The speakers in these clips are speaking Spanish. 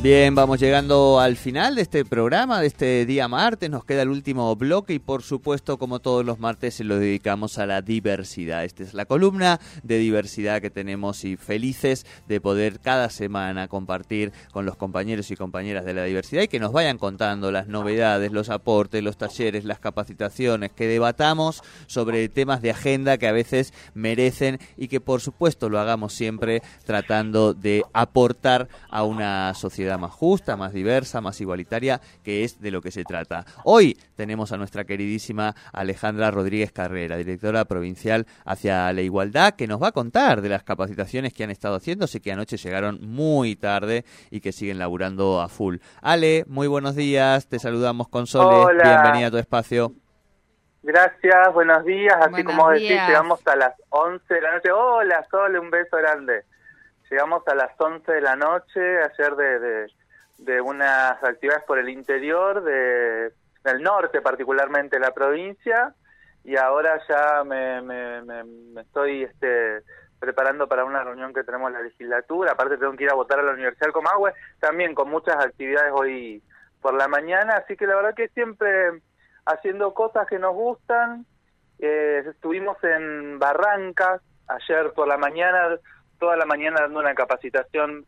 Bien, vamos llegando al final de este programa, de este día martes. Nos queda el último bloque y por supuesto, como todos los martes, se lo dedicamos a la diversidad. Esta es la columna de diversidad que tenemos y felices de poder cada semana compartir con los compañeros y compañeras de la diversidad y que nos vayan contando las novedades, los aportes, los talleres, las capacitaciones, que debatamos sobre temas de agenda que a veces merecen y que por supuesto lo hagamos siempre tratando de aportar a una sociedad más justa, más diversa, más igualitaria, que es de lo que se trata. Hoy tenemos a nuestra queridísima Alejandra Rodríguez Carrera, directora provincial hacia la igualdad, que nos va a contar de las capacitaciones que han estado haciendo. Sé que anoche llegaron muy tarde y que siguen laburando a full. Ale, muy buenos días, te saludamos con Sole, bienvenida a tu espacio. Gracias, buenos días. Así como decís, llegamos a las 11 de la noche. Hola, Sole, un beso grande. Llegamos a las 11 de la noche, ayer de, de, unas actividades por el interior, de, del norte particularmente la provincia, y ahora ya me, me, estoy este, preparando para una reunión que tenemos en la legislatura, aparte tengo que ir a votar a la Universidad del Comahue, también con muchas actividades hoy por la mañana, así que la verdad que siempre haciendo cosas que nos gustan, eh, estuvimos en Barrancas, ayer por la mañana toda la mañana dando una capacitación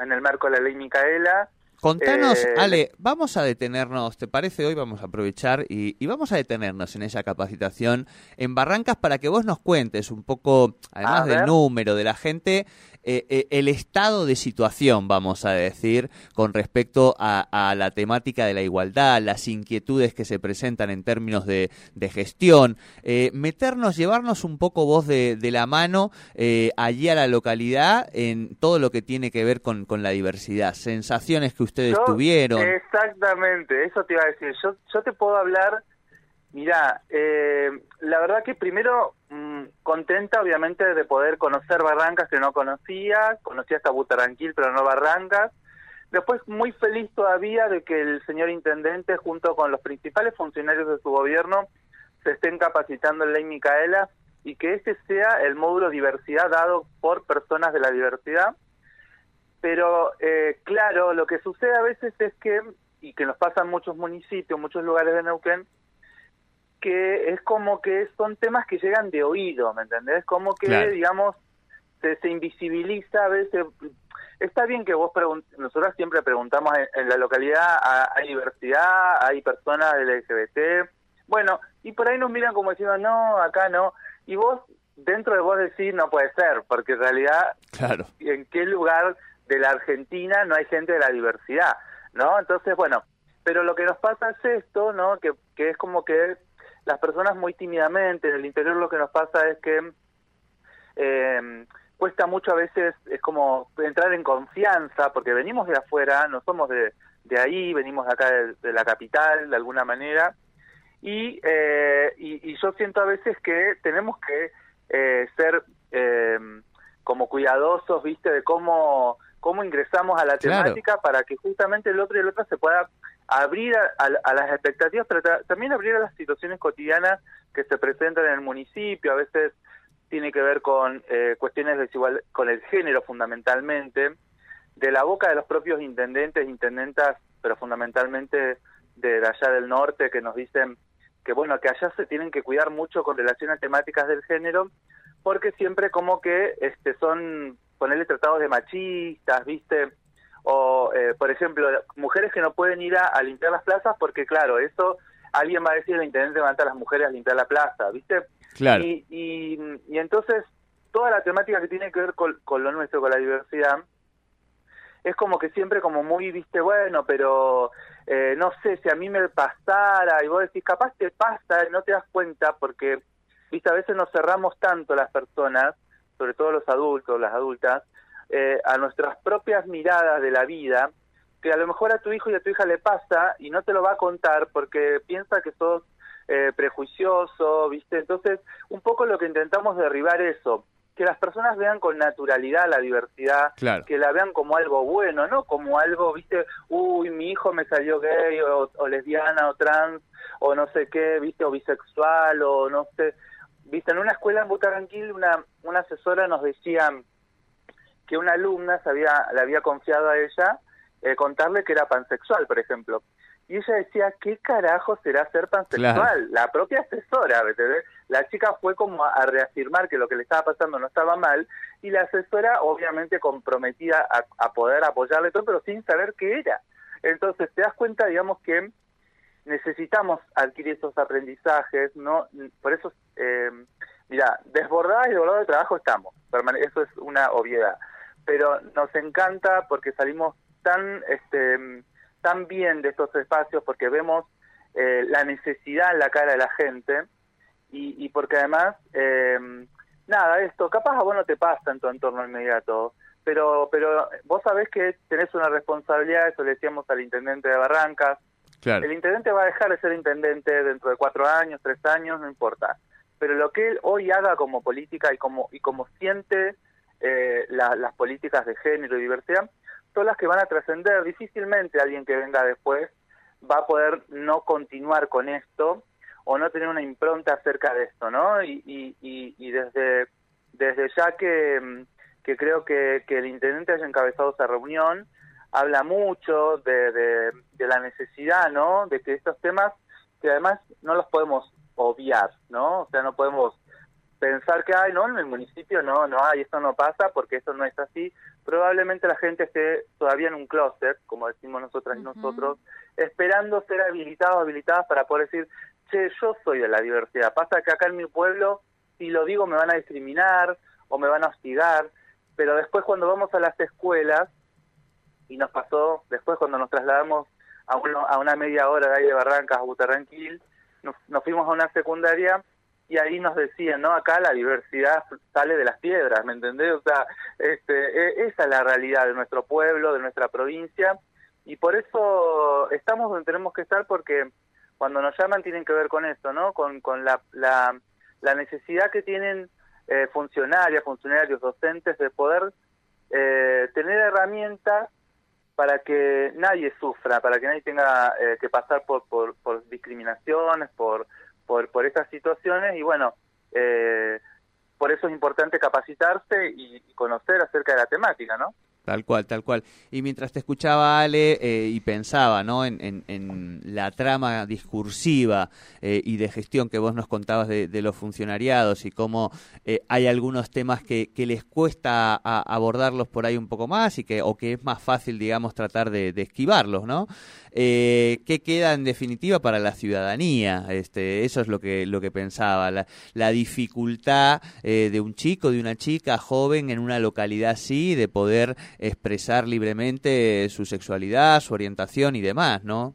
en el marco de la ley Micaela. Contanos, eh, Ale, vamos a detenernos, ¿te parece? Hoy vamos a aprovechar y, y, vamos a detenernos en esa capacitación en Barrancas para que vos nos cuentes un poco, además del número de la gente, eh, eh, el estado de situación, vamos a decir, con respecto a, la temática de la igualdad, las inquietudes que se presentan en términos de, gestión, eh, meternos, llevarnos un poco vos de, la mano allí a la localidad en todo lo que tiene que ver con, la diversidad, sensaciones que ustedes tuvieron. Exactamente, eso te iba a decir. Yo, yo te puedo hablar Mira, eh, la verdad que primero mm, contenta obviamente de poder conocer Barrancas que no conocía, conocía hasta Butaranquil pero no Barrancas. Después muy feliz todavía de que el señor intendente junto con los principales funcionarios de su gobierno se estén capacitando en ley Micaela y que ese sea el módulo diversidad dado por personas de la diversidad. Pero eh, claro, lo que sucede a veces es que, y que nos pasa en muchos municipios, muchos lugares de Neuquén, que es como que son temas que llegan de oído, ¿me entendés? Como que, digamos, se, se, invisibiliza a veces. Está bien que vos nosotros siempre preguntamos en, la localidad, ¿hay diversidad? ¿Hay personas del LGBT? Bueno, y por ahí nos miran como diciendo, no, acá no. Y vos, dentro de vos decís, no puede ser, porque en realidad, claro. ¿en qué lugar de la Argentina no hay gente de la diversidad? ¿No? Entonces, bueno, pero lo que nos pasa es esto, ¿no? Que, que es como que las personas muy tímidamente, en el interior lo que nos pasa es que eh, cuesta mucho a veces, es como entrar en confianza, porque venimos de afuera, no somos de, de ahí, venimos de acá de, la capital, de alguna manera, y, eh, y, yo siento a veces que tenemos que eh, ser eh, como cuidadosos, viste, de cómo, cómo ingresamos a la temática para que justamente el otro y el otro se pueda abrir a, las expectativas, pero también abrir a las situaciones cotidianas que se presentan en el municipio, a veces tiene que ver con eh, cuestiones desigual, con el género fundamentalmente, de la boca de los propios intendentes, intendentas, pero fundamentalmente de, allá del norte, que nos dicen que bueno, que allá se tienen que cuidar mucho con relación a temáticas del género, porque siempre como que este son ponerle tratados de machistas, ¿viste? O eh, por ejemplo mujeres que no pueden ir a, limpiar las plazas porque claro eso alguien va a decir el intendente manda a las mujeres a limpiar la plaza viste claro. Y, y, entonces toda la temática que tiene que ver con, lo nuestro con la diversidad es como que siempre como muy viste bueno pero eh, no sé si a mí me pasara y vos decís capaz te pasa y no te das cuenta porque viste a veces nos cerramos tanto las personas sobre todo los adultos las adultas eh, a nuestras propias miradas de la vida, que a lo mejor a tu hijo y a tu hija le pasa y no te lo va a contar porque piensa que sos eh, prejuicioso, ¿viste? Entonces, un poco lo que intentamos derribar eso, que las personas vean con naturalidad la diversidad, que la vean como algo bueno, no como algo, ¿viste? Uy, mi hijo me salió gay o, lesbiana o trans o no sé qué, viste, o bisexual, o no sé. Viste, en una escuela en Butaranquil una, una asesora nos decía que una alumna se había, le había confiado a ella eh, contarle que era pansexual, por ejemplo. Y ella decía, ¿qué carajo será ser pansexual? La propia asesora. La chica fue como a, reafirmar que lo que le estaba pasando no estaba mal, y la asesora obviamente comprometida a, a poder apoyarle todo, pero sin saber qué era. Entonces te das cuenta, digamos, que necesitamos adquirir esos aprendizajes, ¿no? Por eso, eh, mira, desbordadas y desbordados de trabajo estamos, eso es una obviedad, pero nos encanta porque salimos tan, este, tan bien de estos espacios, porque vemos eh, la necesidad en la cara de la gente y, y porque además, eh, nada, esto capaz a vos no te pasa en tu entorno inmediato, pero, pero vos sabés que tenés una responsabilidad, eso le decíamos al intendente de Barrancas, el intendente va a dejar de ser intendente dentro de cuatro años, tres años, no importa. Pero lo que él hoy haga como política y como, y como siente eh, las políticas de género y diversidad, son las que van a trascender. Difícilmente alguien que venga después va a poder no continuar con esto o no tener una impronta acerca de esto, ¿no? Y, y, y, desde, desde ya que, que creo que, que el intendente haya encabezado esa reunión, habla mucho de, de, la necesidad, ¿no? De que estos temas, que además no los podemos obviar, ¿no? O sea, no podemos pensar que, ay, no, en el municipio no, no hay, esto no pasa porque esto no es así. Probablemente la gente esté todavía en un closet, como decimos nosotras y nosotros, esperando ser habilitados, habilitadas para poder decir, che, yo soy de la diversidad. Pasa que acá en mi pueblo, si lo digo, me van a discriminar o me van a hostigar, pero después cuando vamos a las escuelas, y nos pasó después cuando nos trasladamos a, a una media hora de ahí de Barrancas a Butarranquil, nos, nos fuimos a una secundaria y ahí nos decían, ¿no? Acá la diversidad sale de las piedras, ¿me entendés? O sea, este, e, esa es la realidad de nuestro pueblo, de nuestra provincia, y por eso estamos donde tenemos que estar porque cuando nos llaman tienen que ver con eso, ¿no? Con, con la, la, la necesidad que tienen eh, funcionarias, funcionarios, docentes de poder eh, tener herramientas para que nadie sufra, para que nadie tenga eh, que pasar por, por, por discriminaciones, por, por, por estas situaciones y bueno, eh, por eso es importante capacitarse y, conocer acerca de la temática, ¿no? Tal cual, tal cual. Y mientras te escuchaba, Ale, eh, y pensaba ¿no? En, en, la trama discursiva eh, y de gestión que vos nos contabas de, los funcionariados y cómo eh, hay algunos temas que, que les cuesta abordarlos por ahí un poco más y que, o que es más fácil, digamos, tratar de, de esquivarlos, ¿no? Eh, ¿Qué queda en definitiva para la ciudadanía? Este, eso es lo que, lo que pensaba, la, la dificultad eh, de un chico, de una chica joven en una localidad así, de poder expresar libremente su sexualidad, su orientación y demás, ¿no?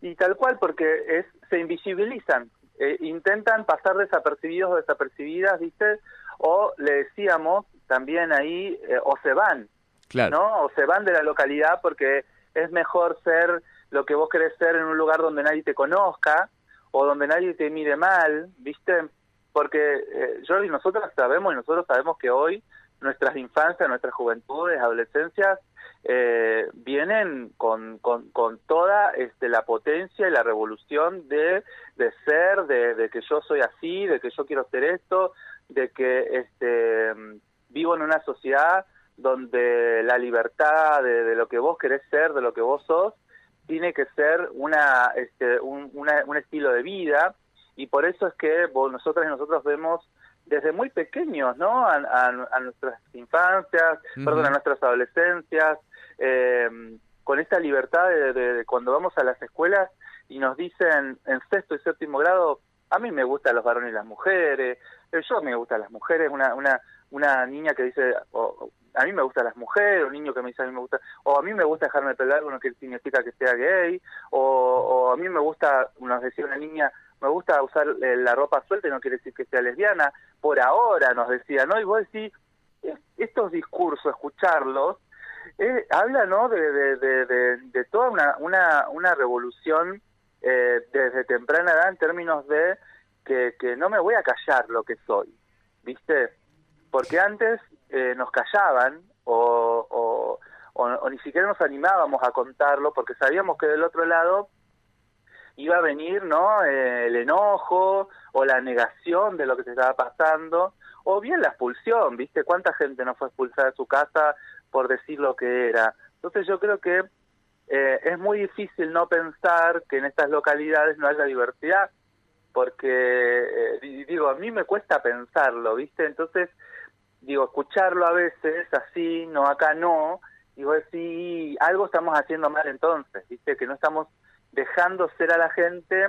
Y tal cual, porque es, se invisibilizan, eh, intentan pasar desapercibidos o desapercibidas, ¿viste? O le decíamos también ahí, eh, o se van, claro. ¿no? O se van de la localidad porque es mejor ser lo que vos querés ser en un lugar donde nadie te conozca o donde nadie te mire mal, ¿viste? Porque eh, Jordi, nosotros sabemos y nosotros sabemos que hoy nuestras infancias, nuestras juventudes, adolescencias, eh, vienen con, con, toda este, la potencia y la revolución de, de ser, de, que yo soy así, de que yo quiero ser esto, de que este, vivo en una sociedad donde la libertad de, lo que vos querés ser, de lo que vos sos, tiene que ser una, este, un, un estilo de vida. Y por eso es que vos, nosotras y nosotros vemos desde muy pequeños, ¿no? A, nuestras infancias, perdón, a nuestras adolescencias, eh, con esta libertad de, cuando vamos a las escuelas y nos dicen en sexto y séptimo grado, a mí me gustan los varones y las mujeres, eh, yo me gustan las mujeres, una, una, una niña que dice, a mí me gustan las mujeres, un niño que me dice a mí me gusta, o a mí me gusta dejarme el pelo largo, no que significa que sea gay, o, o a mí me gusta, nos decía una niña, me gusta usar eh, la ropa suelta y no quiere decir que sea lesbiana, por ahora nos decía, ¿no? Y vos decís, estos discursos, escucharlos, eh, habla, ¿no? De, de, de, de, toda una, una, una revolución eh, desde temprana edad en términos de que, que no me voy a callar lo que soy, ¿viste? Porque antes eh, nos callaban o, o, o, ni siquiera nos animábamos a contarlo porque sabíamos que del otro lado iba a venir, ¿no? Eh, el enojo o la negación de lo que se estaba pasando, o bien la expulsión, ¿viste? ¿Cuánta gente no fue expulsada de su casa por decir lo que era? Entonces yo creo que eh, es muy difícil no pensar que en estas localidades no haya diversidad, porque, eh, digo, a mí me cuesta pensarlo, ¿viste? Entonces, digo, escucharlo a veces así, no acá no, digo, sí, algo estamos haciendo mal entonces, ¿viste? Que no estamos dejando ser a la gente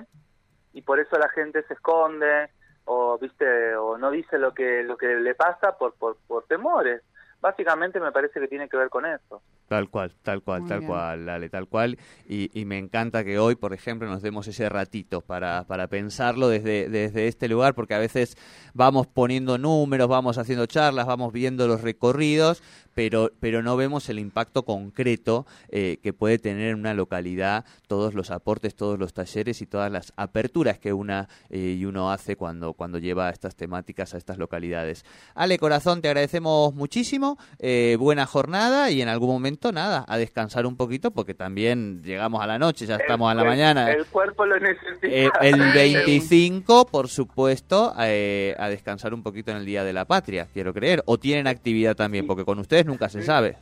y por eso la gente se esconde o, ¿viste? O no dice lo que, lo que le pasa por, por, por temores. Básicamente me parece que tiene que ver con eso. Tal cual, tal cual, tal cual, dale, tal cual. Y, y, me encanta que hoy, por ejemplo, nos demos ese ratito para, para pensarlo desde, desde este lugar, porque a veces vamos poniendo números, vamos haciendo charlas, vamos viendo los recorridos, pero, pero no vemos el impacto concreto eh, que puede tener en una localidad todos los aportes, todos los talleres y todas las aperturas que una eh, y uno hace cuando, cuando lleva estas temáticas a estas localidades. Ale, corazón, te agradecemos muchísimo, eh, buena jornada y en algún momento nada, a descansar un poquito porque también llegamos a la noche, ya estamos a la mañana. El cuerpo lo necesita. Eh, el 25, por supuesto, eh, a descansar un poquito en el Día de la Patria, quiero creer. ¿O tienen actividad también? Porque con ustedes nunca se sabe.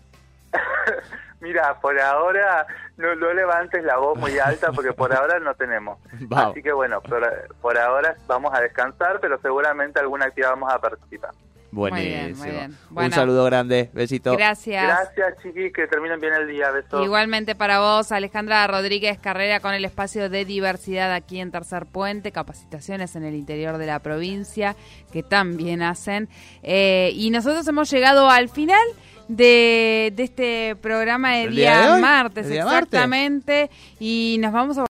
Mira, por ahora no, levantes la voz muy alta porque por ahora no tenemos. Así que bueno, por ahora vamos a descansar, pero seguramente alguna actividad vamos a participar. Buenísimo. Un saludo grande, besito. Gracias. Gracias, chiquis, que terminen bien el día. Besos. Igualmente para vos, Alejandra Rodríguez Carrera, con el espacio de diversidad aquí en Tercer Puente, capacitaciones en el interior de la provincia, que también hacen. Eh, y nosotros hemos llegado al final de, este programa de día, martes, exactamente, y nos vamos a